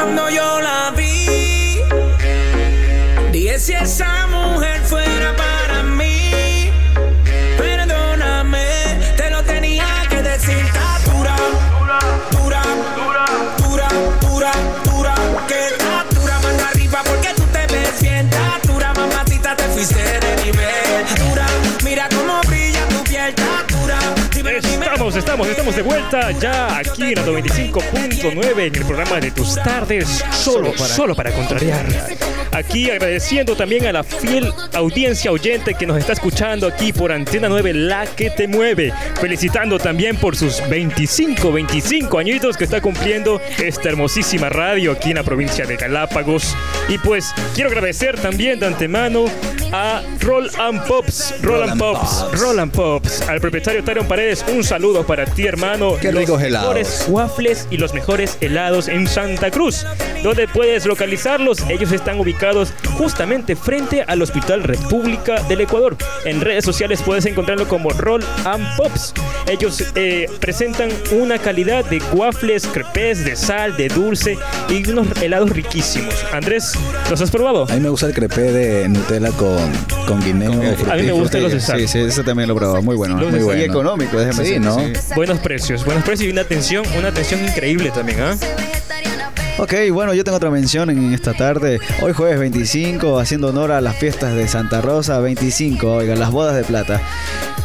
cuando yo Estamos, de vuelta ya aquí en la 95.9 en el programa de tus tardes, solo, solo para contrariar. Aquí agradeciendo también a la fiel audiencia oyente que nos está escuchando aquí por Antena 9, la que te mueve. Felicitando también por sus 25, 25 añitos que está cumpliendo esta hermosísima radio aquí en la provincia de Galápagos. Y pues quiero agradecer también de antemano a Roll and Pops, Roll and Pops, Roll and Pops, al propietario Tyron Paredes. Un saludo para ti, hermano. Qué Los ricos helados. mejores waffles y los mejores helados en Santa Cruz. ¿Dónde puedes localizarlos? Ellos están ubicados justamente frente al Hospital República del Ecuador. En redes sociales puedes encontrarlo como Roll and Pops. Ellos eh, presentan una calidad de waffles, crepes, de sal, de dulce y unos helados riquísimos. Andrés, ¿los has probado? A mí me gusta el crepé de Nutella con, con guineo. A mí me gustan los de sal. Sí, sí, ese también lo he probado. Muy bueno. Los muy bueno. Y económico, déjame Sí, decirte, ¿no? sí. Buenos precios, buenos precios y una atención, una atención increíble también, ¿ah? Ok, bueno, yo tengo otra mención en esta tarde. Hoy jueves 25, haciendo honor a las fiestas de Santa Rosa 25, oigan, las bodas de plata.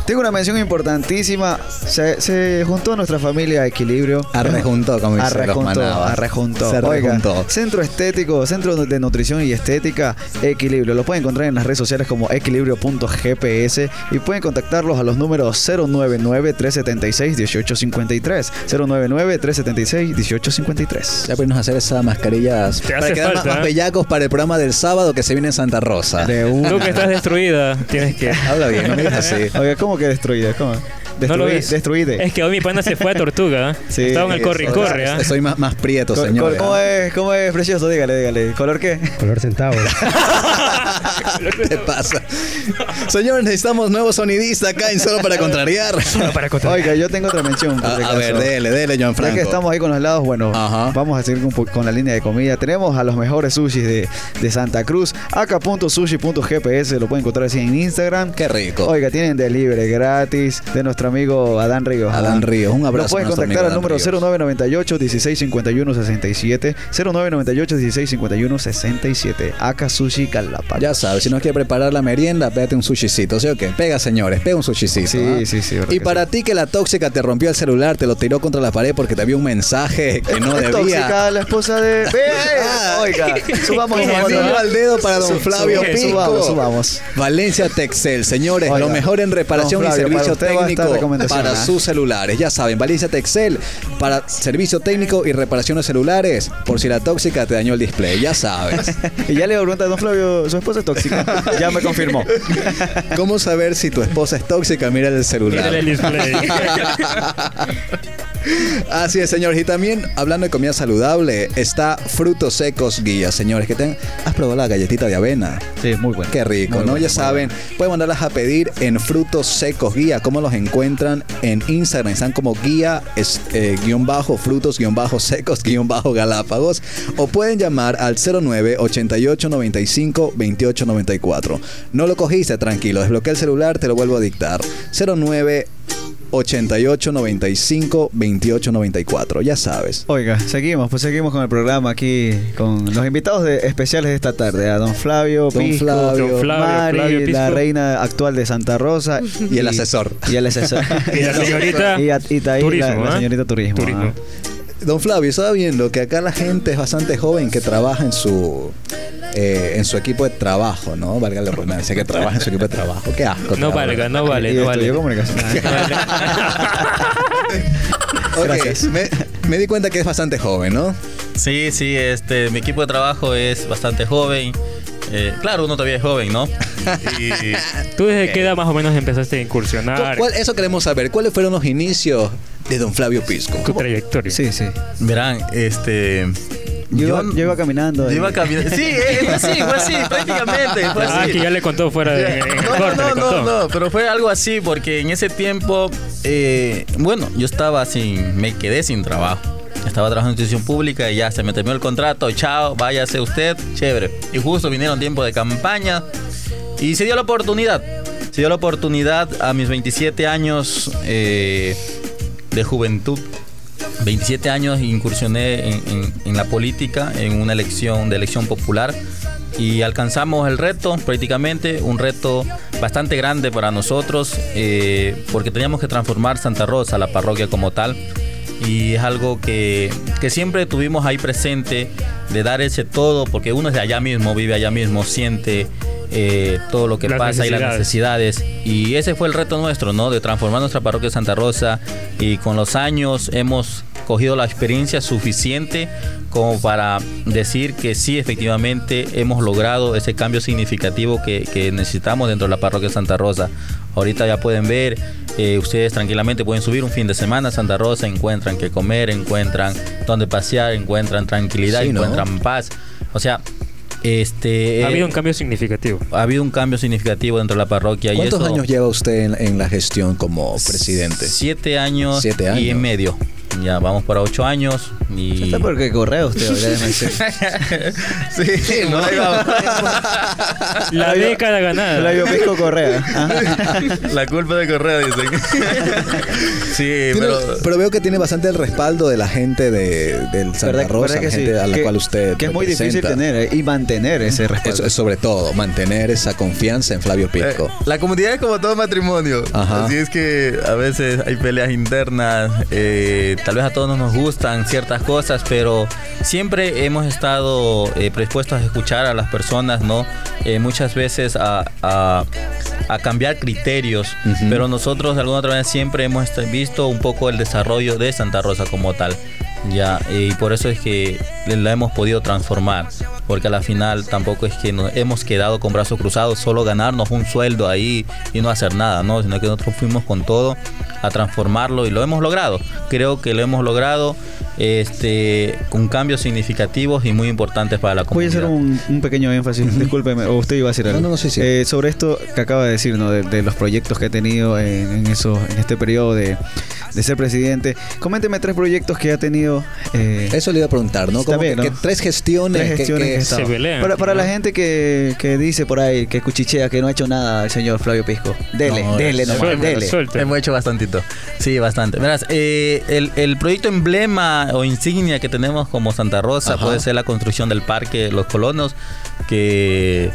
Tengo una mención importantísima. Se, se juntó nuestra familia a Equilibrio. Arrejuntó, como dicen los Arrejuntó, manabas. arrejuntó. Se Oiga, rejuntó. Centro Estético, Centro de Nutrición y Estética, Equilibrio. Lo pueden encontrar en las redes sociales como equilibrio.gps y pueden contactarlos a los números 099-376-1853. 099-376-1853. Ya podemos hacer esas mascarillas Te para hace quedar más, falta, más ¿eh? bellacos para el programa del sábado que se viene en Santa Rosa. De una. Tú que estás destruida, tienes que... Habla bien, no me digas así. Oiga, ¿cómo que destruida? ¿Cómo? No lo Destruí-. Destruide. Es que hoy mi pana se fue a Tortuga. ¿eh? Sí, Estaba en el corre y Soy- corre. ¿ah? Soy más, más prieto, Co- señor. ¿Cómo es, ¿Cómo es precioso? Dígale, dígale. ¿Color qué? Color centavo. ¿Qué te pasa? Señor, necesitamos nuevo sonidista acá en Solo para Contrariar. Solo para contar. Oiga, yo tengo otra mención. por A, a ver, dele, dele, John Ya Franco. que estamos ahí con los helados, bueno, Ajá. vamos a seguir con, la línea de comida. Tenemos a los mejores sushis de, de Santa Cruz, aka.sushi.gps, lo pueden encontrar así en Instagram. Qué rico. Oiga, tienen delivery gratis de nuestro amigo Adán Ríos. Adán Ríos, un abrazo Lo a nuestro contactar al número Adán Ríos. 0998 1651 67 0998 1651 67 Aka Sushi Calapa. Ya sabes, si no quiere preparar la merienda, pégate un sushicito, ¿sí o qué? Pega, señores, pega un sushicito. Sí, ¿ah? sí, sí, Y para ti que la tóxica te rompió el celular, te lo tiró contra la pared porque te vio un mensaje que no debía. tóxica la esposa de. ¡Ve! Ah. Oiga, subamos al dedo para don Flavio Pico. Subamos, subamos. Valencia Texel, señores, Oiga, lo mejor en reparación y servicio técnico recomendación, para sus celulares. Ya saben, Valencia Texel para servicio técnico y reparación de celulares. Por si la tóxica te dañó el display, ya sabes. Y ya le pregunta a don Flavio, su esposa es tóxica. ya me confirmó. ¿Cómo saber si tu esposa es tóxica? Mira el celular. Mírale el display. Así es, señores. Y también, hablando de comida saludable, está Frutos Secos Guía, señores. Que ten... ¿Has probado la galletita de avena? Sí, muy bueno. Qué rico, Muy ¿no? ya saben, pueden mandarlas a pedir en Frutos Secos Guía. ¿Cómo los encuentran en Instagram? Están como guía, es, eh, guion bajo, frutos, guion bajo, secos, guion bajo, galápagos. O pueden llamar al 09 88 95 28 94. No lo cogiste, tranquilo. Desbloquea el celular, te lo vuelvo a dictar. 09 88 95 28 94. Ya sabes. Oiga, seguimos, pues seguimos con el programa aquí con los invitados de- especiales de esta tarde, a don Flavio, Don Pisco, Flavio, Don Flavio, Mari, Flavio la reina actual de Santa Rosa Y el asesor. Y el asesor. Y la señorita y, a- y Taí, Turismo, la, la ¿ah? señorita turismo. Turismo. ah. Don Flavio, estaba viendo que acá la gente es bastante joven que trabaja en su eh, en su equipo de trabajo, ¿no? Valga la redundancia, que trabaja en su equipo de trabajo. Qué asco. No valga, no vale, no vale. estudió comunicación. Gracias. Me, me di cuenta que es bastante joven, ¿no? Sí, sí, este, mi equipo de trabajo es bastante joven. Eh, claro, uno todavía es joven, ¿no? Y ¿Tú desde qué edad más o menos empezaste a ¿Cu- incursionar cuál- eso queremos saber. ¿Cuáles fueron los inicios de Don Flavio Pisco? tu trayectoria? Sí, sí. verán, este. Yo, iba, yo iba caminando. yo iba caminando. Sí, eh, fue así, fue así, prácticamente. Fue Ah, que ya le contó fuera de No, corte, no, no, no, no, pero fue algo así porque en ese tiempo, eh, bueno, yo estaba sin, me quedé sin trabajo. estaba trabajando en institución pública y ya se me terminó el contrato, chao, váyase usted, chévere. Y justo vinieron tiempo de campaña y se dio la oportunidad. Se dio la oportunidad a mis 27 años eh, de juventud. 27 años incursioné en, en- en la política, en una elección de elección popular y alcanzamos el reto, prácticamente un reto bastante grande para nosotros, eh, porque teníamos que transformar Santa Rosa, la parroquia como tal, y es algo que, que siempre tuvimos ahí presente, de dar ese todo, porque uno es de allá mismo, vive allá mismo, siente eh, todo lo que Las pasa y las necesidades. Y ese fue el reto nuestro, ¿no? De transformar nuestra parroquia de Santa Rosa, y con los años hemos cogido la experiencia suficiente como para decir que sí, efectivamente, hemos logrado ese cambio significativo que, que necesitamos dentro de la parroquia de Santa Rosa. Ahorita ya pueden ver, eh, ustedes tranquilamente pueden subir un fin de semana a Santa Rosa, encuentran que comer, encuentran donde pasear, encuentran tranquilidad, Sí, ¿no? encuentran paz. O sea, este... Ha eh, habido un cambio significativo. ha habido un cambio significativo dentro de la parroquia. y ¿Cuántos eso- años lleva usted en, en la gestión como presidente? Siete años, Siete y años. en medio. Ya vamos para ocho años y... ¿Está porque correa usted? sí, ahí vamos. La década ganada. Flavio Pisco Correa. Ah. La culpa de Correa, dicen. sí, Tiene- pero... pero veo que tiene bastante el respaldo de la gente de, del Santa ¿Verdad- Rosa, verdad la sí? gente a la Que- cual usted Que es muy difícil tener eh, y mantener ese respaldo. Es sobre todo, mantener esa confianza en Flavio Pisco. Eh, la comunidad es como todo matrimonio. Ajá. Así es que a veces hay peleas internas. eh, tal vez a todos no nos gustan ciertas cosas, pero siempre hemos estado eh, predispuestos a escuchar a las personas, ¿no? Eh, muchas veces a, a- a cambiar criterios, pero nosotros de alguna otra manera siempre hemos visto un poco el desarrollo de Santa Rosa como tal. Ya, y por eso es que la hemos podido transformar, porque a la final tampoco es que nos hemos quedado con brazos cruzados, solo ganarnos un sueldo ahí y no hacer nada, ¿no? Sino que nosotros fuimos con todo a transformarlo y lo hemos logrado. Creo que lo hemos logrado este, con cambios significativos y muy importantes para la Voy a comunidad. hacer un, un pequeño énfasis, discúlpeme, o usted iba a decir algo. No, no, no, sí, sí. Eh, sobre esto que acaba de decir, ¿no? De, de los proyectos que ha tenido en, en eso, en este periodo de, de ser presidente. Coménteme tres proyectos que ha tenido. eh, Eso le iba a preguntar, ¿no? Está Como bien, que, ¿no? que tres gestiones. tres que- gestiones que- que ha estado. Se pelean. Para, la gente que, que dice por ahí, que cuchichea, que no ha hecho nada el señor Flavio Pisco. Dele, No, dele nomás, dele. Hemos hecho bastantito. Sí, bastante. Verás, eh, el, el proyecto emblema o insignia que tenemos como Santa Rosa Ajá. puede ser la construcción del parque Los Colonos, que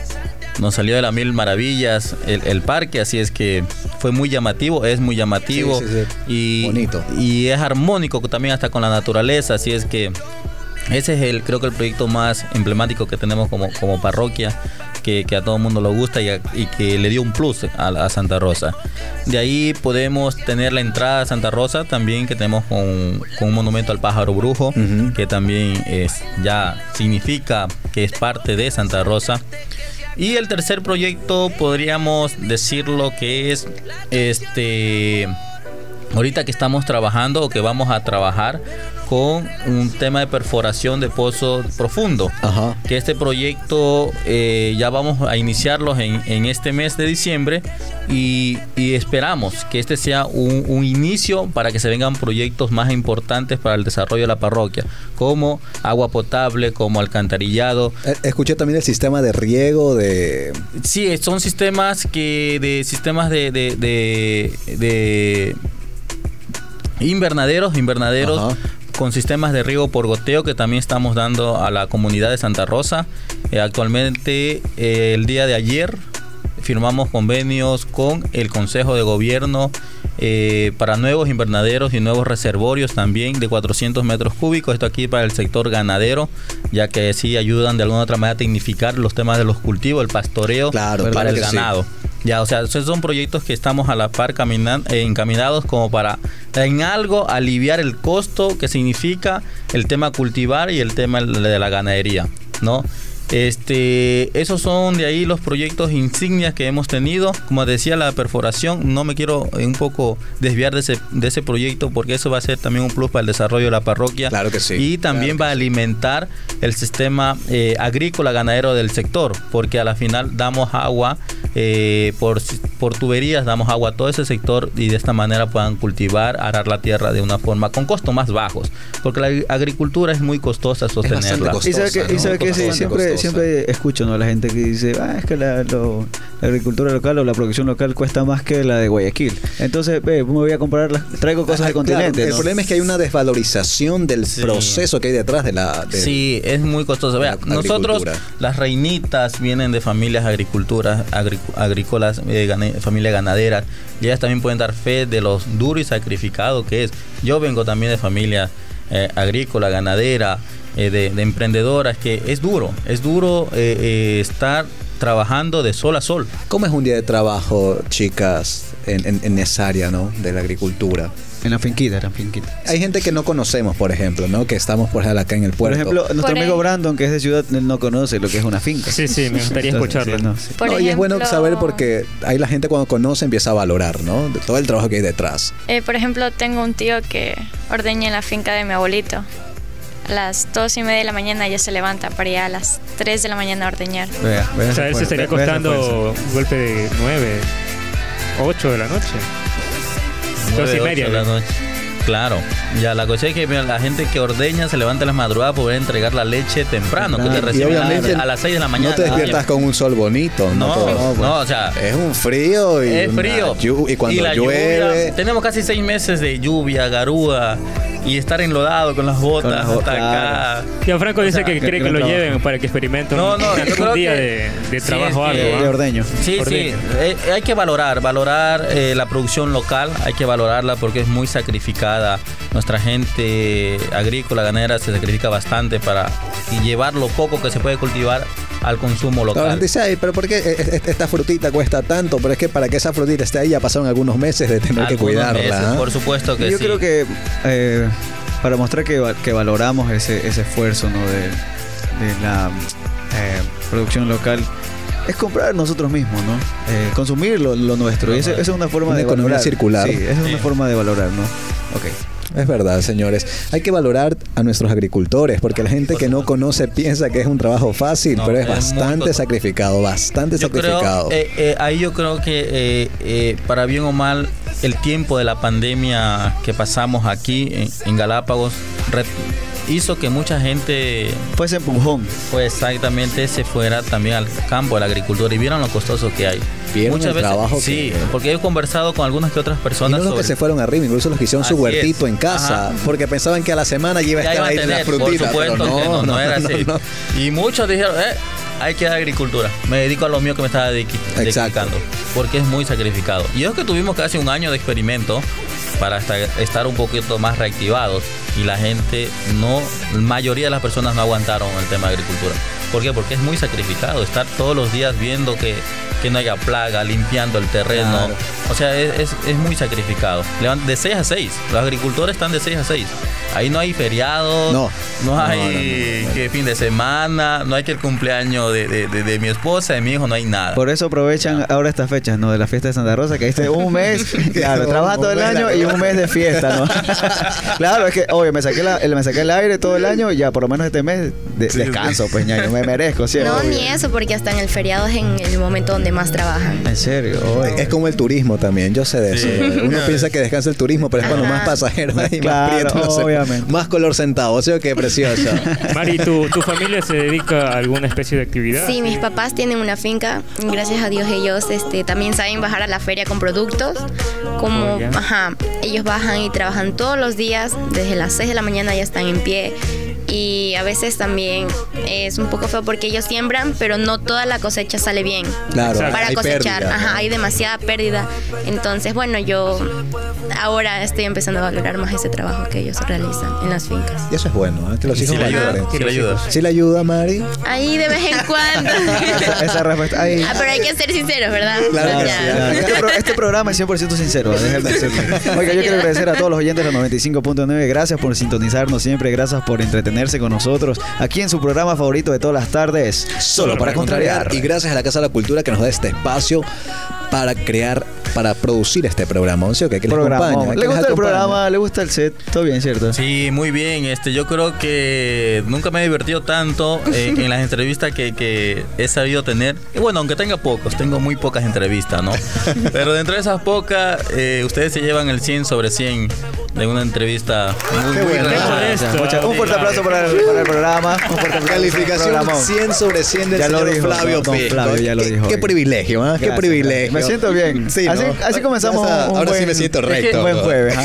nos salió de las mil maravillas el, el parque, así es que fue muy llamativo, es muy llamativo Sí, sí, sí. Y, Bonito. y es armónico también hasta con la naturaleza, así es que ese es el, creo que el proyecto más emblemático que tenemos como, como parroquia, que, que a todo el mundo le gusta y, a- y que le dio un plus a, a Santa Rosa. De ahí podemos tener la entrada a Santa Rosa también, que tenemos con, con un monumento al pájaro brujo, que también es, ya significa que es parte de Santa Rosa. Y el tercer proyecto podríamos decirlo que es este ahorita que estamos trabajando o que vamos a trabajar con un tema de perforación de pozo profundo. Ajá. Que este proyecto eh, ya vamos a iniciarlos en, en este mes de diciembre y, y esperamos que este sea un, un inicio para que se vengan proyectos más importantes para el desarrollo de la parroquia, como agua potable, como alcantarillado, Eh, Escuché también el sistema de riego de... Sí, son sistemas que de sistemas de de, de, de invernaderos, invernaderos Ajá. Con sistemas de riego por goteo que también estamos dando a la comunidad de Santa Rosa. Eh, actualmente, eh, el día de ayer firmamos convenios con el Consejo de Gobierno eh, para nuevos invernaderos y nuevos reservorios también de 400 metros cúbicos. Esto aquí para el sector ganadero, ya que sí ayudan de alguna otra manera a tecnificar los temas de los cultivos, el pastoreo Claro, para el sí. Ya, o sea, esos son proyectos que estamos a la par caminan- eh, encaminados como para en algo aliviar el costo que significa el tema cultivar y el tema de la ganadería, ¿no? Este, esos son de ahí los proyectos insignias que hemos tenido. Como decía, la perforación, no me quiero un poco desviar de ese, de ese proyecto porque eso va a ser también un plus para el desarrollo de la parroquia. Claro que sí. Y también Claro va a alimentar el sistema eh, agrícola ganadero del sector, porque a la final damos agua eh, por, por tuberías damos agua a todo ese sector y de esta manera puedan cultivar, arar la tierra de una forma con costos más bajos, porque la ag- agricultura es muy costosa sostenerla. costosa. Y sabe que, y sabe que sí, siempre, costosa. siempre escucho ¿no? a la gente que dice, ah, es que la, lo- la agricultura local o la producción local cuesta más que la de Guayaquil. Entonces, ve, me voy a comprar, las, traigo cosas Ah, del continente. El ¿no? problema es que hay una desvalorización del Sí. proceso que hay detrás de la. de- Sí, es muy costoso. Vea, la nosotros, las reinitas vienen de familias agriculturas, agri- agrícolas, eh, familia ganadera. Ellas también pueden dar fe de lo duro y sacrificado que es. Yo vengo también de familia eh, agrícola, ganadera, eh, de, de emprendedoras, que es duro. Es duro eh, estar trabajando de sol a sol. ¿Cómo es un día de trabajo, chicas, en, en- en esa área, ¿no? De la agricultura. En la finquita, en la finquita. Hay gente que no conocemos, por ejemplo, ¿no? Que estamos por ejemplo acá en el Por puerto. ejemplo, nuestro Por amigo ahí- Brandon, que es de ciudad, él no conoce lo que es una finca. Sí, sí, me gustaría escucharlo. sí, no, sí. Por No, y es bueno saber porque ahí la gente cuando conoce empieza a valorar, ¿no? De todo el trabajo que hay detrás. Eh, por ejemplo, tengo un tío que ordeña en la finca de mi abuelito. A las dos y media de la mañana ya se levanta para ir a las 3 de la mañana a ordeñar. Vea, vea O sea, él se estaría costando un golpe de 9, 8 de la noche. Dos y media, de la ¿no? noche. Claro, ya la cosa es que mira, la gente que ordeña se levanta a las madrugadas para poder entregar la leche temprano, que te reciben a- las 6 de la mañana. no te despiertas con un sol bonito, ¿no? No, Todo- no, o sea, Es un frío y es una frío. llu- y cuando la llueve. lluvia- tenemos casi seis meses de lluvia, garúa y estar enlodado con las botas Con las botas, hasta acá. Gianfranco dice sea, que que- cree que lo lleven para que experimenten No, no, un, creo día que- de, de sí, trabajo que- arduo. de ¿ah? ordeño. Sí, sí, eh, hay que valorar, valorar eh, la producción local, hay que valorarla porque es muy sacrificada. Nuestra gente agrícola, ganadera, se sacrifica bastante para llevar lo poco que se puede cultivar al consumo local. dice, ay, pero ¿por qué e- e- esta frutita cuesta tanto? Pero es que para que esa frutita esté ahí ya pasaron algunos meses de tener que Algunos cuidarla. meses, ¿ah? por supuesto que Yo sí. creo que eh, para mostrar que, que valoramos ese, ese esfuerzo ¿no? de, de la eh, producción local es comprar nosotros mismos, ¿no? Eh, consumir lo, lo nuestro. Y esa esa es una forma Una de economía valorar. circular. Sí, esa es una Sí. forma de valorar, ¿no? Ok. Es verdad, señores. Hay que valorar a nuestros agricultores, porque la gente que no conoce piensa que es un trabajo fácil, No, pero es es bastante sacrificado, bastante Yo creo, sacrificado. eh, eh, ahí yo creo que eh, eh, para bien o mal el tiempo de la pandemia que pasamos aquí en, en Galápagos hizo que mucha gente Fue ese empujón. pues exactamente se fuera también al campo de la agricultura y vieron lo costoso que hay. Vieron el trabajo sí, que- porque he conversado con algunas que otras y personas no los que sobre- se fueron arriba, incluso los que hicieron su huertito es. en casa, Ajá. porque pensaban que a la semana ya iba a estar a ahí la tener, frutita. supuesto pero que no, no era no, así. no. Y muchos dijeron, eh, hay que dar agricultura. Me dedico a lo mío que me estaba dedicando. Porque es muy sacrificado. Y es que tuvimos casi un año de experimento para esta- estar un poquito más reactivados. Y la gente no, la mayoría de las personas no aguantaron el tema de agricultura. ¿Por qué? Porque es muy sacrificado. Estar todos los días viendo que, que no haya plaga, limpiando el terreno. O sea, es, es- es muy sacrificado. De 6 a 6. Los agricultores están de 6 a 6. Ahí no hay feriados. No. No hay no, no, no, no. que fin de semana. No hay que el cumpleaños de, de- de- de mi esposa, de mi hijo. No hay nada. Por eso aprovechan ahora estas fechas, ¿no? De la fiesta de Santa Rosa, que ahí está un mes, claro, trabaja todo el año y un mes de fiesta, ¿no? claro, es que, oye, me saqué, la, el- me saqué el aire todo el año, ya por lo menos este mes de- descanso, pues ya, yo me merezco, ¿cierto? No, ni eso, porque hasta en el feriado es en el momento donde más trabajan. En serio, oye. Es como el turismo también, yo sé de eso. Sí. Uno piensa que descansa el turismo, pero es cuando más pasajeros hay, Claro, más prieto, no sé, obviamente. más color sentado, o sea que precioso. Mari, ¿tu, ¿tu familia se dedica a alguna especie de actividad? Sí, mis papás tienen una finca. Gracias a Dios ellos este, también saben bajar a la feria con productos. Como, Oh, ajá, ellos bajan y trabajan todos los días. Desde las 6 de la mañana ya están en pie. Y a veces también es un poco feo porque ellos siembran, pero no toda la cosecha sale bien. Claro. Para hay cosechar, pérdida, ajá, hay demasiada pérdida. Entonces, bueno, yo ahora estoy empezando a valorar más ese trabajo que ellos realizan en las fincas. Y eso es bueno, ¿eh? que los hijos sí le ayuda. Sí le ayuda. ¿Sí le ayuda, Mari? Ahí de vez en cuando. Esa, esa respuesta. Ahí. Ah, pero hay que ser sinceros, ¿verdad? Claro Ya. sí, Claro, Este, pro- este programa es 100% sincero. Oiga, yo quiero agradecer a todos los oyentes de la 95.9. Gracias por sintonizarnos siempre, gracias por con nosotros aquí en su programa favorito de todas las tardes. Solo para contrariar. Y gracias a la Casa de la Cultura que nos da este espacio para crear para producir este programa, ¿no? ¿Sí o qué? Que les Programa. acompaña, que ¿Le gusta el programa? ¿Le gusta el set? Todo bien, ¿cierto? Sí, muy bien. Este, yo creo que nunca me he divertido tanto eh, en las entrevistas que, que he sabido tener. Y bueno, aunque tenga pocos, tengo muy pocas entrevistas, ¿no? Pero dentro de esas pocas, eh, ustedes se llevan el 100 sobre 100 de una entrevista muy, Qué muy bueno. Qué. Mucha- un fuerte aplauso para el, para el programa. Un fuerte aplauso. Calificación Programón. 100 sobre 100 del Ya lo señor dijo, Flavio don- don Pisco. Flavio ya lo Qué- dijo Qué privilegio. Qué Gracias, privilegio. Me siento bien. Sí, así, ¿no? así comenzamos Esa- un, un ahora sí me siento un recto. buen jueves.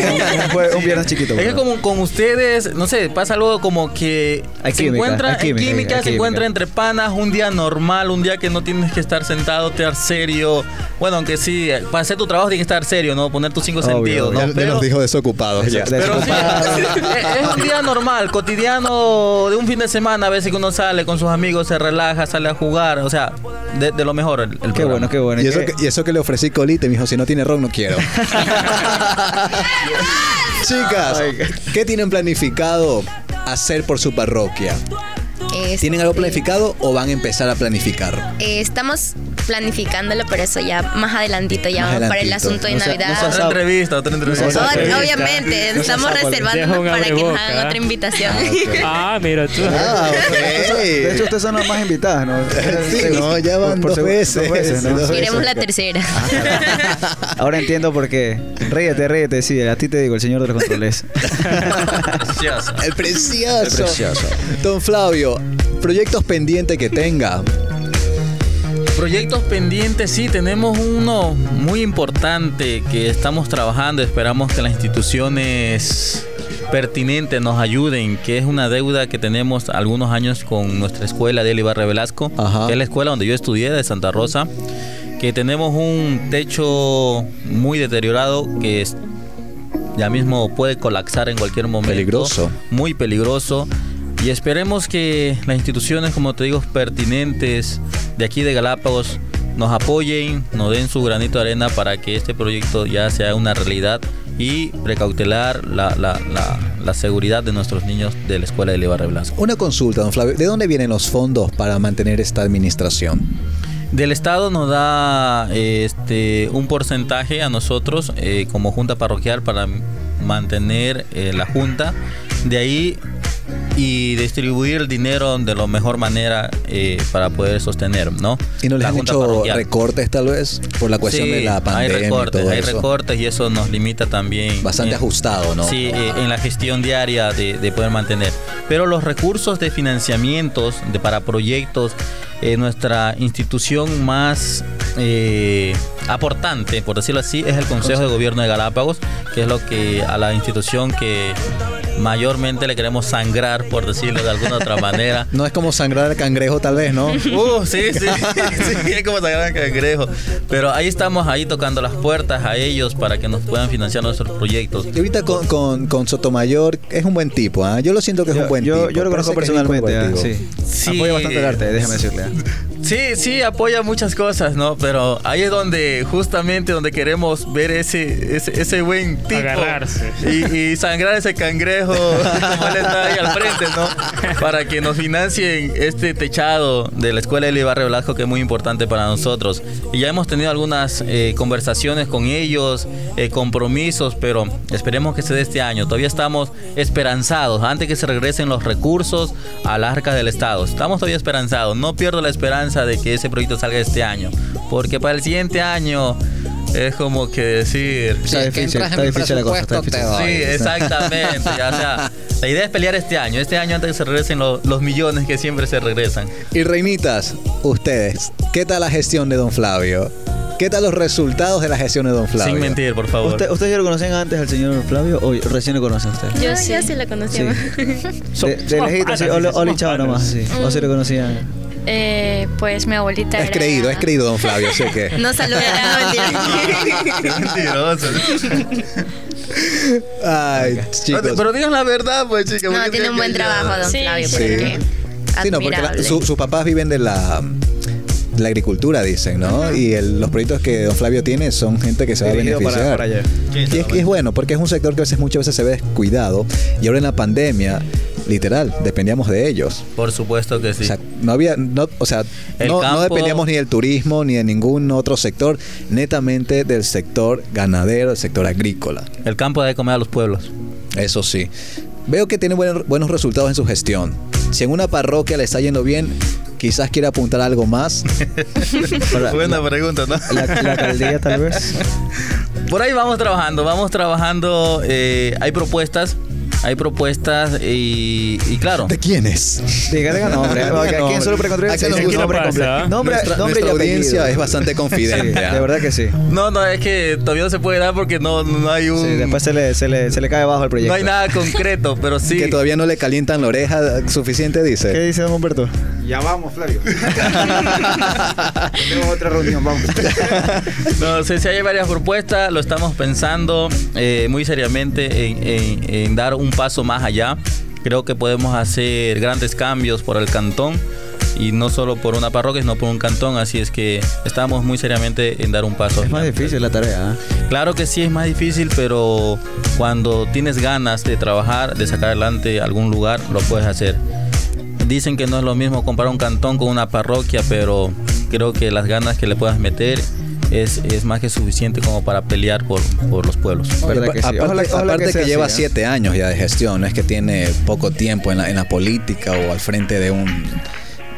Un, viernes chiquito. Es que como con ustedes, no sé, pasa algo como que Hay se química, encuentra hay química, en química, hay se encuentra entre panas, un día normal, un día que no tienes que estar sentado, estar serio. Bueno, aunque sí, para hacer tu trabajo tienes que estar serio, ¿no? Poner tus cinco Obvio, sentidos. ¿no? Ya, ya Pero- nos dijo desocupados. ya. De- Pero sí, es es un día normal, cotidiano de un fin de semana, a veces que uno sale con sus amigos, se relaja, sale a jugar, o sea, de, de lo mejor el, el Qué programa. bueno, qué bueno. Y eso, ¿Qué- que, y eso que le ofrecí colite, me dijo, si no tiene ron, no quiero. Chicas. ¿qué tienen planificado hacer por su parroquia? Este, ¿Tienen algo planificado o van a empezar a planificar? eh, estamos planificándolo, pero eso ya más adelantito, ya Más vamos para el asunto de No sea- no Navidad. Otra entrevista, otra entrevista. No obviamente, No estamos un para que nos hagan otra invitación. Ah, mira tú. Ah, ok. De hecho, ustedes son las más invitadas, ¿no? Sí, no, ya van dos segu- veces, ¿no? dos veces. Queremos la tercera. Ahora entiendo por qué. Ríete, ríete, sí, a ti te digo, el señor de los controles. Precioso. El precioso. El precioso. Don Flavio, proyectos pendientes que tenga. Proyectos pendientes, sí, tenemos uno muy importante que estamos trabajando. Esperamos que las instituciones pertinentes nos ayuden, que es una deuda que tenemos algunos años con nuestra escuela de Ibarra Velasco, Ajá. que es la escuela donde yo estudié de Santa Rosa, que tenemos un techo muy deteriorado que es- ya mismo puede colapsar en cualquier momento. Peligroso. Muy peligroso. Y esperemos que las instituciones, como te digo, pertinentes de aquí de Galápagos nos apoyen, nos den su granito de arena para que este proyecto ya sea una realidad y precautelar la, la- la- la seguridad de nuestros niños de la escuela de Ibarra Blasco. Una consulta, don Flavio. ¿De dónde vienen los fondos para mantener esta administración? Del Estado nos da este un porcentaje a nosotros eh, como junta parroquial para mantener eh, la junta. De ahí y distribuir el dinero de la mejor manera eh, para poder sostener, ¿no? ¿Y no les La han hecho parroquial. recortes tal vez por la cuestión Sí, de la pandemia hay recortes, y todo hay eso? recortes y eso nos limita también. Bastante en- ajustado, ¿no? Sí, eh, en la gestión diaria de, de poder mantener. Pero los recursos de financiamientos de, para proyectos, eh, nuestra institución más eh, aportante, por decirlo así, es el Consejo de Gobierno de Galápagos, que es lo que a la institución que mayormente le queremos sangrar, por decirlo de alguna otra manera. No es como sangrar al cangrejo tal vez, ¿no? Uh, sí, sí, sí, es como sacar cangrejo. Pero ahí estamos, ahí tocando las puertas a ellos para que nos puedan financiar nuestros proyectos. Y ahorita con, con, con Sotomayor es un buen tipo, ¿ah? Yo lo siento que es Yo, un buen yo, tipo. yo lo conozco personalmente, ah, sí. Sí. Apoya bastante el arte, déjame decirle. Ah. Sí, sí, apoya muchas cosas, ¿no? Pero ahí es donde, justamente, donde queremos ver ese, ese, ese buen tipo. Agarrarse. Y, y sangrar ese cangrejo, como él está ahí al frente, ¿no? Para que nos financien este techado de la Escuela de Barrio Velasco, que es muy importante para nosotros. Y ya hemos tenido algunas eh, conversaciones con ellos, eh, compromisos, pero esperemos que se dé este año. Todavía estamos esperanzados, antes que se regresen los recursos al arca del Estado. Estamos todavía esperanzados. No pierdo la esperanza de que ese proyecto salga este año, porque para el siguiente año es como que decir... Está difícil, está difícil la cosa, está difícil. Sí, exactamente. o sea, la idea es pelear este año. Este año antes que se regresen lo- los millones que siempre se regresan. Y reinitas, ustedes, ¿qué tal la gestión de don Flavio? ¿Qué tal los resultados de la gestión de don Flavio? Sin mentir, por favor. ¿Usted- ¿Ustedes ya lo conocían antes al señor Flavio o recién lo conocen ustedes? Yo Yo sí, sí. sí la conocía. So- De, de somos lejito, panas, sí, o, lo- o panas. nomás, sí. O se lo conocían. Eh, pues mi abuelita Es era- creído, es creído don Flavio, sé que. No saluda, no mentira. Qué mentiroso. Ay, chicos. Pero digan la verdad, pues, chicos. No, tiene un buen trabajo, don Sí, Flavio, sí. porque Sí, no, porque la- su- sus papás viven de la, de la agricultura, dicen, ¿no? Y el- los proyectos que don Flavio tiene son gente que se va a para- beneficiar. para allá. Y es, y es bueno, porque es un sector que a veces, muchas veces se ve descuidado. Y ahora en la pandemia, literal, dependíamos de ellos. Por supuesto que sí. O sea, no había, no, o sea, dependíamos ni del turismo ni de ningún otro sector, netamente del sector ganadero, del sector agrícola. El campo de comer a los pueblos. Eso sí. Veo que tiene buen- buenos resultados en su gestión. Si en una parroquia le está yendo bien, quizás quiera apuntar a algo más. Buena pregunta, ¿no? La, la alcaldía tal vez. Por ahí vamos trabajando, vamos trabajando. eh, hay propuestas, hay propuestas y, y claro. ¿De quiénes? Diga, nombre. Diga ¿A quién nombre. solo preconstruir? Acá Sí, nos sí, gusta nombre completo. Nombre, nuestra nombre y nuestra apellido. audiencia es bastante Sí, confidente. ¿ah? de verdad que sí. No, no, es que todavía no se puede dar porque no, no hay un. Sí, después se le, se, le, se le cae abajo el proyecto. no hay nada concreto, pero sí. Que todavía no le calientan la oreja suficiente, ¿Qué dice. dice don Humberto? Ya vamos, Flavio. Tenemos otra reunión, vamos. No sé si hay varias propuestas, lo estamos pensando eh, muy seriamente en, en- en dar un paso más allá. Creo que podemos hacer grandes cambios por el cantón y no solo por una parroquia, sino por un cantón. Así es que estamos muy seriamente en dar un paso. Es más difícil la tarea. ¿eh? Claro que sí es más difícil, pero cuando tienes ganas de trabajar, de sacar adelante algún lugar, lo puedes hacer. Dicen que no es lo mismo comparar un cantón con una parroquia, pero creo que las ganas que le puedas meter es, es más que suficiente como para pelear por, por los pueblos. ¿Verdad que sí? aparte Ojalá- ojalá aparte que, lleva así, ¿eh? siete años ya de gestión, no es que tiene poco tiempo en la, en la política o al frente de un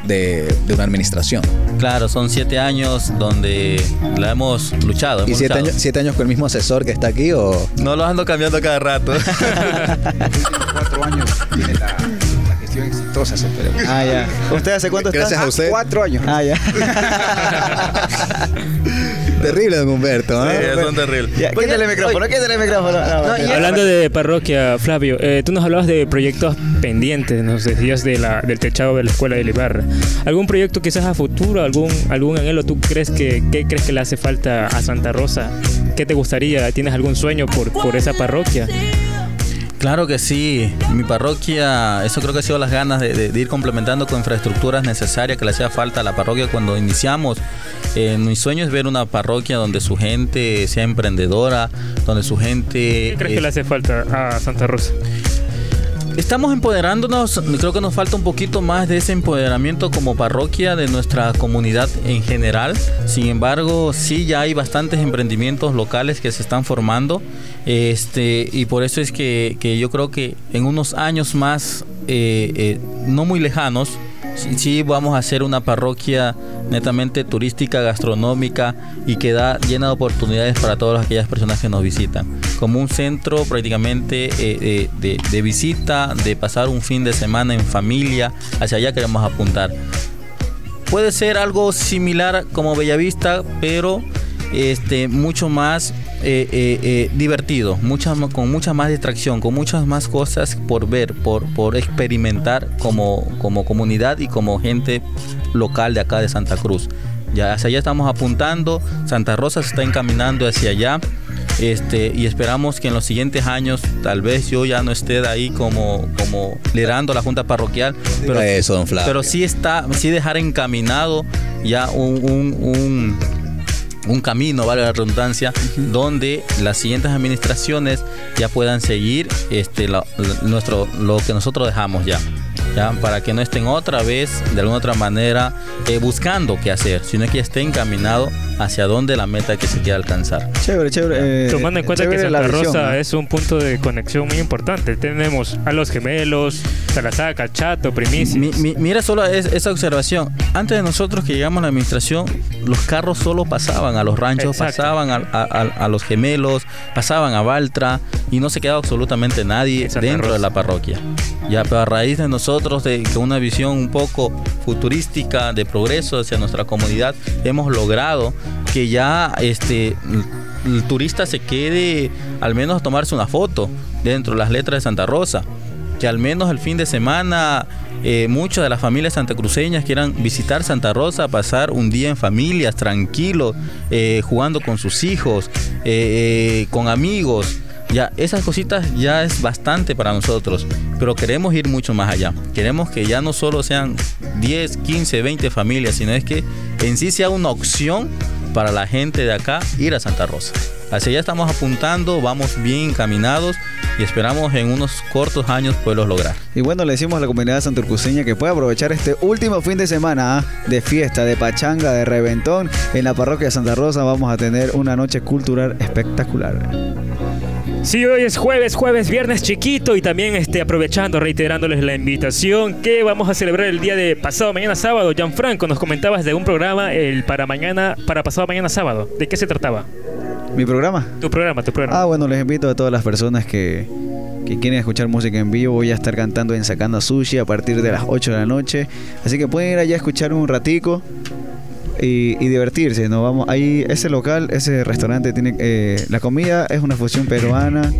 de, de una administración. Claro, son siete años donde la hemos luchado. ¿Y siete luchado. años, siete años con el mismo asesor que está aquí o...? No los ando cambiando cada rato. Los últimos cuatro años tiene la gestión exitosa, decir. Ah, ya. ¿Usted hace cuánto está? Gracias a usted. Cuatro años. Ah, ya. Terrible, don Humberto. ¿ah? Sí, son terribles. ya. Quítale el micrófono, quítale el micrófono. No, No, Hablando de parroquia, Flavio, eh, tú nos hablabas de proyectos pendientes, nos decías de la, del techado de la escuela de Libarra. ¿Algún proyecto quizás a futuro, algún, algún anhelo? ¿Tú crees que, qué crees que le hace falta a Santa Rosa? ¿Qué te gustaría? ¿Tienes algún sueño por, por esa parroquia? Claro que sí, mi parroquia, eso creo que ha sido las ganas de, de- de ir complementando con infraestructuras necesarias que le hacía falta a la parroquia cuando iniciamos. Eh, mi sueño es ver una parroquia donde su gente sea emprendedora, donde su gente... ¿Qué crees que le hace falta a Santa Rosa? Estamos empoderándonos, creo que nos falta un poquito más de ese empoderamiento como parroquia de nuestra comunidad en general. Sin embargo, sí ya hay bastantes emprendimientos locales que se están formando. Este, y por eso es que, que yo creo que en unos años más, eh, eh, no muy lejanos, sí, vamos a hacer una parroquia netamente turística, gastronómica y que da llena de oportunidades para todas aquellas personas que nos visitan. Como un centro prácticamente eh, de, de visita, de pasar un fin de semana en familia, hacia allá queremos apuntar. Puede ser algo similar como Bellavista, pero este mucho más eh, eh, eh, divertido, mucha, ma- con mucha más distracción, con muchas más cosas por ver, por, por experimentar como, como comunidad y como gente local de acá de Santa Cruz. Ya hacia allá estamos apuntando, Santa Rosa se está encaminando hacia allá. Este, y esperamos que en los siguientes años, tal vez yo ya no esté ahí como, como liderando la junta parroquial, pero, eso, pero sí está, sí dejar encaminado ya un, un, un, un camino, vale la redundancia, donde las siguientes administraciones ya puedan seguir este, la- la- nuestro, lo que nosotros dejamos ya. ¿Ya? Para que no estén otra vez, de alguna otra manera, eh, buscando qué hacer, sino que esté encaminado hacia donde la meta que se quiere alcanzar. Chévere, chévere. eh, Tomando en cuenta que la Santa visión, Rosa ¿no? es un punto de conexión muy importante. Tenemos a los gemelos, Salazaca, Chato, Primicias. Mi- mi- mira solo es- esa observación. Antes de nosotros que llegamos a la administración, los carros solo pasaban a los ranchos, Exacto. pasaban a, a- a- a los gemelos, pasaban a Baltra y no se quedaba absolutamente nadie dentro Rosa. de la parroquia. Ya, pero a raíz de nosotros, de con una visión un poco futurística de progreso hacia nuestra comunidad, hemos logrado que ya este el, turista se quede al menos a tomarse una foto dentro de las letras de Santa Rosa que al menos el fin de semana eh, muchas de las familias santacruceñas quieran visitar Santa Rosa, pasar un día en familias, tranquilos, eh, jugando con sus hijos, eh, con amigos. Ya, esas cositas ya es bastante para nosotros, pero queremos ir mucho más allá. Queremos que ya no solo sean 10, 15, 20 familias, sino es que en sí sea una opción para la gente de acá ir a Santa Rosa. Hacia allá estamos apuntando, vamos bien encaminados y esperamos en unos cortos años poderlos lograr. Y bueno, le decimos a la comunidad santurcuseña que puede aprovechar este último fin de semana ¿ah? de fiesta, de pachanga, de reventón. En la parroquia de Santa Rosa vamos a tener una noche cultural espectacular. Sí, hoy es jueves, jueves, viernes chiquito y también este, aprovechando, reiterándoles la invitación que vamos a celebrar el día de pasado mañana sábado. Gianfranco, nos comentabas de un programa el para mañana, para pasado mañana sábado. ¿De qué se trataba? ¿Mi programa? Tu programa, tu programa. Ah, bueno, les invito a todas las personas que, que quieren escuchar música en vivo. Voy a estar cantando en Sacando Sushi a partir de las 8 de la noche. Así que pueden ir allá a escuchar un ratico y, y divertirse. ¿no? Vamos, ahí ese local, ese restaurante tiene eh, la comida es una fusión peruana.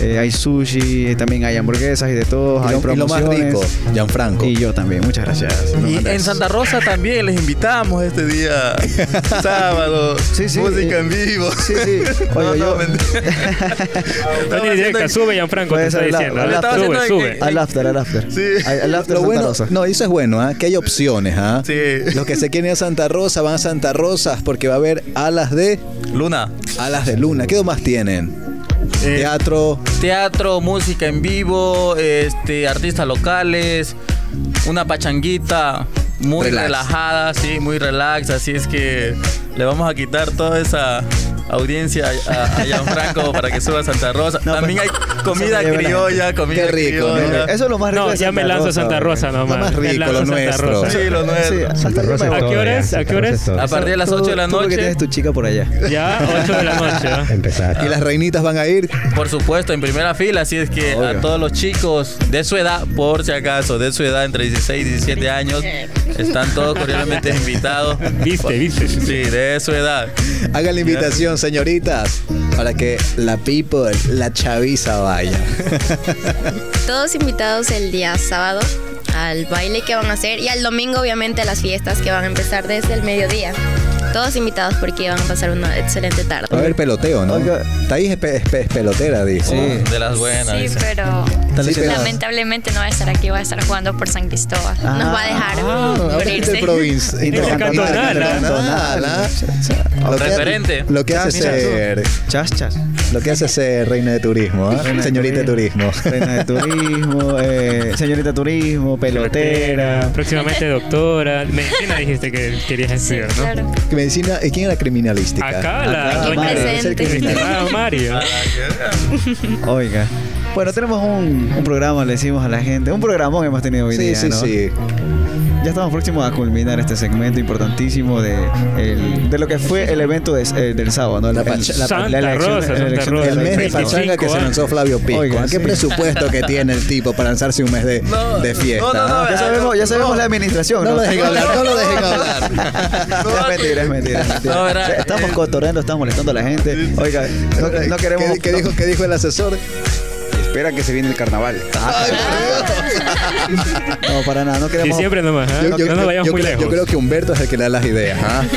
eh, hay sushi, también hay hamburguesas y de todo. Y hay lo, y lo más promociones. rico, Gianfranco. Y yo también, muchas gracias. Y en Santa Rosa también les invitamos este día sábado. Sí, sí, música eh, en vivo. Sí, sí. Oye, No, no, yo- directa, sube Gianfranco, te Puede está la- diciendo. al after, al after. Sí. Al, al after Lo Santa bueno, Rosa. no, eso es bueno, ¿ah? que hay opciones. ¿ah? Sí. Los que se quieren ir a Santa Rosa van a Santa Rosa porque va a haber alas de Luna. alas de luna. ¿Qué más tienen? Eh, Teatro. Teatro, música en vivo, este, artistas locales, una pachanguita muy Relax. relajada, sí, muy relax, así es que le vamos a quitar toda esa audiencia a, a Gianfranco para que suba a Santa Rosa. No, También hay pues, comida lleva la criolla, comida Qué rico, ¿no? criolla. Eso es lo más rico No, de ya me lanzo a Santa. Rosa nomás. más Me rico, lo nuestro. Rosa. Sí, lo nuestro. Sí, Santa Rosa es ¿A qué hora es? ¿A qué hora es? A partir de las Tú- 8 de la tú porque noche. tienes tu chica por allá. Ya, 8 de la noche. Empezar. Y las reinitas van a ir. Por supuesto, en primera fila, así es que Obvio. a todos los chicos de su edad, por si acaso, de su edad, entre 16 y 17 años, están todos cordialmente invitados. Viste, viste. Sí, de su edad. Hagan la invitación, señoritas, para que la people, la chaviza vaya. Todos invitados el día sábado al baile que van a hacer y al domingo obviamente a las fiestas que van a empezar desde el mediodía. Todos invitados porque van a pasar una excelente tarde. Va a haber peloteo, ¿no? Oiga. Taís es, pe- es pe- es pelotera, dice. Oh, de las buenas. Sí, dice. pero Sí, pero- lamentablemente no va a estar aquí, va a estar jugando por San Cristóbal. Nos va a dejar Ah, ahora es morirse. interprovincia. Intercantonal, ¿ah? Intercantonal, ¿ah? Lo que- Referente. Lo que hace tú. ser, Chas, chas. Lo que hace ser reina de turismo, ¿ah? Reina de señorita de turismo. Reina de turismo, eh, señorita turismo, pelotera. Próximamente doctora. Medicina dijiste que querías estudiar, ¿no? Claro. Medicina, ¿y quién es la criminalística? Acá la Acá, doña Mario. de- Mario. Oiga. Bueno, tenemos un, un programa, le decimos a la gente. Un programón hemos tenido hoy Sí, día, sí, ¿no? sí. Ya estamos próximos a culminar este segmento importantísimo de, el- de lo que fue el evento de- eh, del sábado, ¿no? La El- la- Santa elección- Rosa, la Santa elección Rosa. El mes de 25 pachanga que se lanzó Flavio Pisco. Oiga, ¿A ¿Qué sí. presupuesto que tiene el tipo para lanzarse un mes de, No, de fiesta? no, no, no? Ya sabemos, ya sabemos la administración, No ¿no? lo dejen hablar, no lo dejen hablar. es mentira, es mentira. es estamos eh, cotorreando, estamos molestando a la gente. Oiga, no, no queremos. ¿Qué, qué dijo, ¿Qué dijo el asesor? Espera que se viene el carnaval. No, para nada, no queremos. Diciembre nomás, ¿ah? Yo, no, yo- no nos yo- vayamos yo muy creo, lejos. yo creo que Humberto es el que le da las ideas. ¿ah?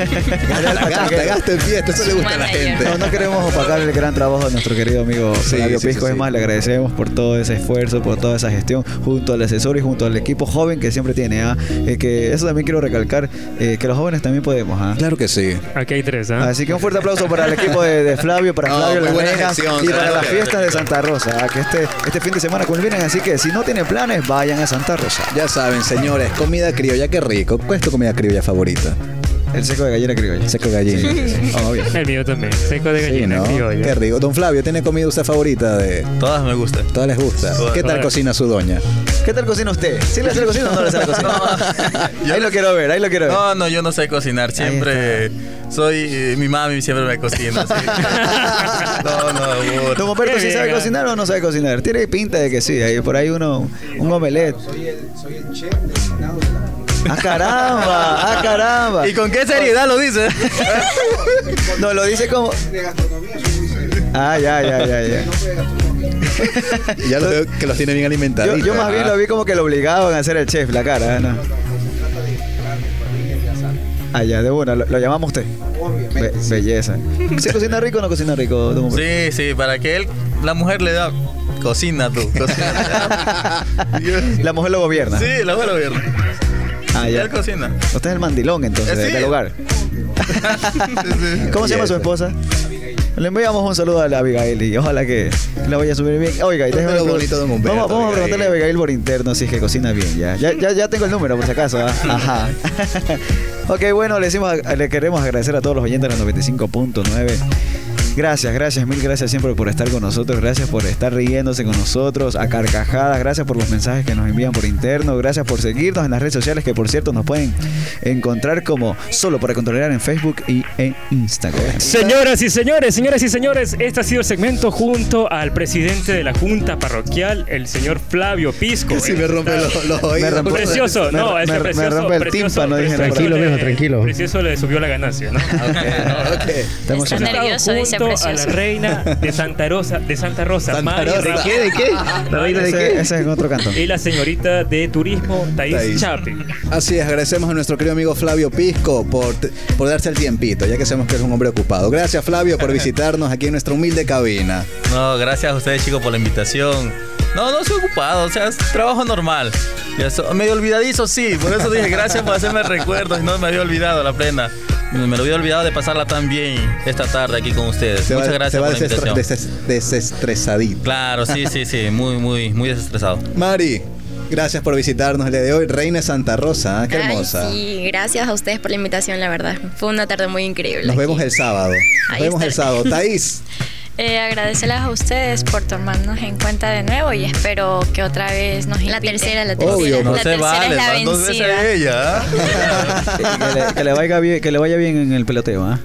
Gasta, gasta, en fiesta, eso le gusta a la gente. No, no queremos opacar el gran trabajo de nuestro querido amigo Sí, Flavio sí, Pisco. sí, es más, le agradecemos por todo ese esfuerzo, por toda esa gestión, junto al asesor y junto al equipo joven que siempre tiene. ¿ah? Eh, que eso también quiero recalcar, eh, que los jóvenes también podemos. ¿ah? Claro que sí. Aquí hay tres, ¿ah? Así que un fuerte aplauso para el equipo de, de Flavio, para No, Flavio gestión, y para claro las fiestas de Santa Rosa. Que este, este fin de semana culminen, así que si no tienen planes, vayan a Santa Rosa. Ya saben, señores, comida criolla, qué rico. ¿Cuál es tu comida criolla favorita? El seco de gallina criolla. Seco gallina. Obvio. El mío también. Seco de Sí, gallina, ¿no? criolla. Qué rico. Don Flavio, ¿tiene comida usted favorita de Todas me gustan. todas les gusta? Todas. ¿Qué tal Todas. cocina su doña? ¿Qué tal cocina usted? ¿Sí le hace la cocina o no le hace la cocina? ahí lo quiero ver, ahí lo quiero ver. No, no, yo no sé cocinar. Siempre soy. eh, mi mami siempre me cocina. No, no, puta. Don Humberto, ¿sí sabe cocinar o no sabe cocinar? Tiene pinta de que sí, ahí por ahí uno, un omelette. ¡Ah, caramba! ¡Ah, caramba! ¿Y con qué seriedad lo dice? No, lo dice como... Ah, ya, ya, ya, ya. Ya lo veo que los tiene bien Yo, alimentaditos. yo más bien lo vi como que lo obligaban a hacer el chef, la cara, ¿no? Ah, ya, de una, lo, lo llamamos usted. Be- belleza. ¿Se cocina rico o no cocina rico, don? Sí, sí, para que él, la mujer le da. Cocina tú, cocina. La mujer lo gobierna. Sí, la mujer lo gobierna. Ah, Y ya. él cocina. Usted es el mandilón entonces Eh, sí. del hogar. ¿Cómo se llama su esposa? Le enviamos un saludo a la Abigail y ojalá que la vaya a subir bien. Oiga, y déjeme lo pre- bonito Humberto, Vamos, vamos a preguntarle a Abigail por interno si es que cocina bien. Ya, ya, ya, ya tengo el número por si acaso. ¿ah? Ajá. ok, bueno, le, decimos, le queremos agradecer a todos los oyentes de la 95.9. Gracias, gracias, mil gracias siempre por estar con nosotros, gracias por estar riéndose con nosotros, a carcajadas, gracias por los mensajes que nos envían por interno, gracias por seguirnos en las redes sociales que por cierto nos pueden encontrar como solo para controlar en Facebook y en Instagram. Señoras y señores, señoras y señores, este ha sido el segmento junto al presidente de la Junta Parroquial, el señor Flavio Pisco. Si me rompe los, los oídos. Precioso, Me- no, es me- que me precioso. rompe el precioso, tímpano, dije, precioso tranquilo, le- mijo, tranquilo. Precioso le subió la ganancia, ¿no? Ok. Está emocionado. Está nervioso, dice a la reina de Santa Rosa, de Santa Rosa, Santa Rosa. ¿De qué? ¿De qué? ¿La reina de Ese, qué? ese es en otro canto. Y la señorita de turismo, Thais. Chape. Así es, agradecemos a nuestro querido amigo Flavio Pisco por, por darse el tiempito, ya que sabemos que es un hombre ocupado. Gracias Flavio por visitarnos aquí en nuestra humilde cabina. No, gracias a ustedes chicos por la invitación. No, no soy ocupado, o sea, es trabajo normal. Ya so- medio olvidadizo, sí, por eso dije gracias por hacerme recuerdos, no me había olvidado la plena. Me lo había olvidado de pasarla tan bien esta tarde aquí con ustedes. Se Muchas va, gracias se va por la invitación. deses- desestresadito. Claro, sí, sí, sí, muy, muy, muy desestresado. Mari, gracias por visitarnos el día de hoy. Reina Santa Rosa, ¿eh? qué Ay, hermosa. sí, gracias a ustedes por la invitación, la verdad. Fue una tarde muy increíble. Nos aquí. vemos el sábado. Nos Ahí vemos el sábado. Thaís, Eh, agradecerles a ustedes por tomarnos en cuenta de nuevo y espero que otra vez nos La inviten. tercera, la tercera. Obvio, No la se tercera vale, es la van dos veces vencida. ella. ¿ah? que, le, que le vaya bien, que le vaya bien en el peloteo, ¿ah?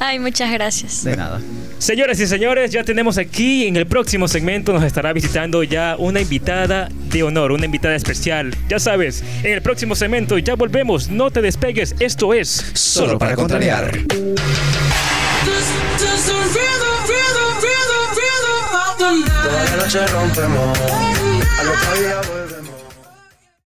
Ay, muchas gracias. De nada. Señoras y señores, ya tenemos aquí en el próximo segmento nos estará visitando ya una invitada de honor, una invitada especial. Ya sabes, en el próximo segmento ya volvemos, no te despegues, esto es solo para contrariar. This, Toda la noche rompemos, al otro día volvemos.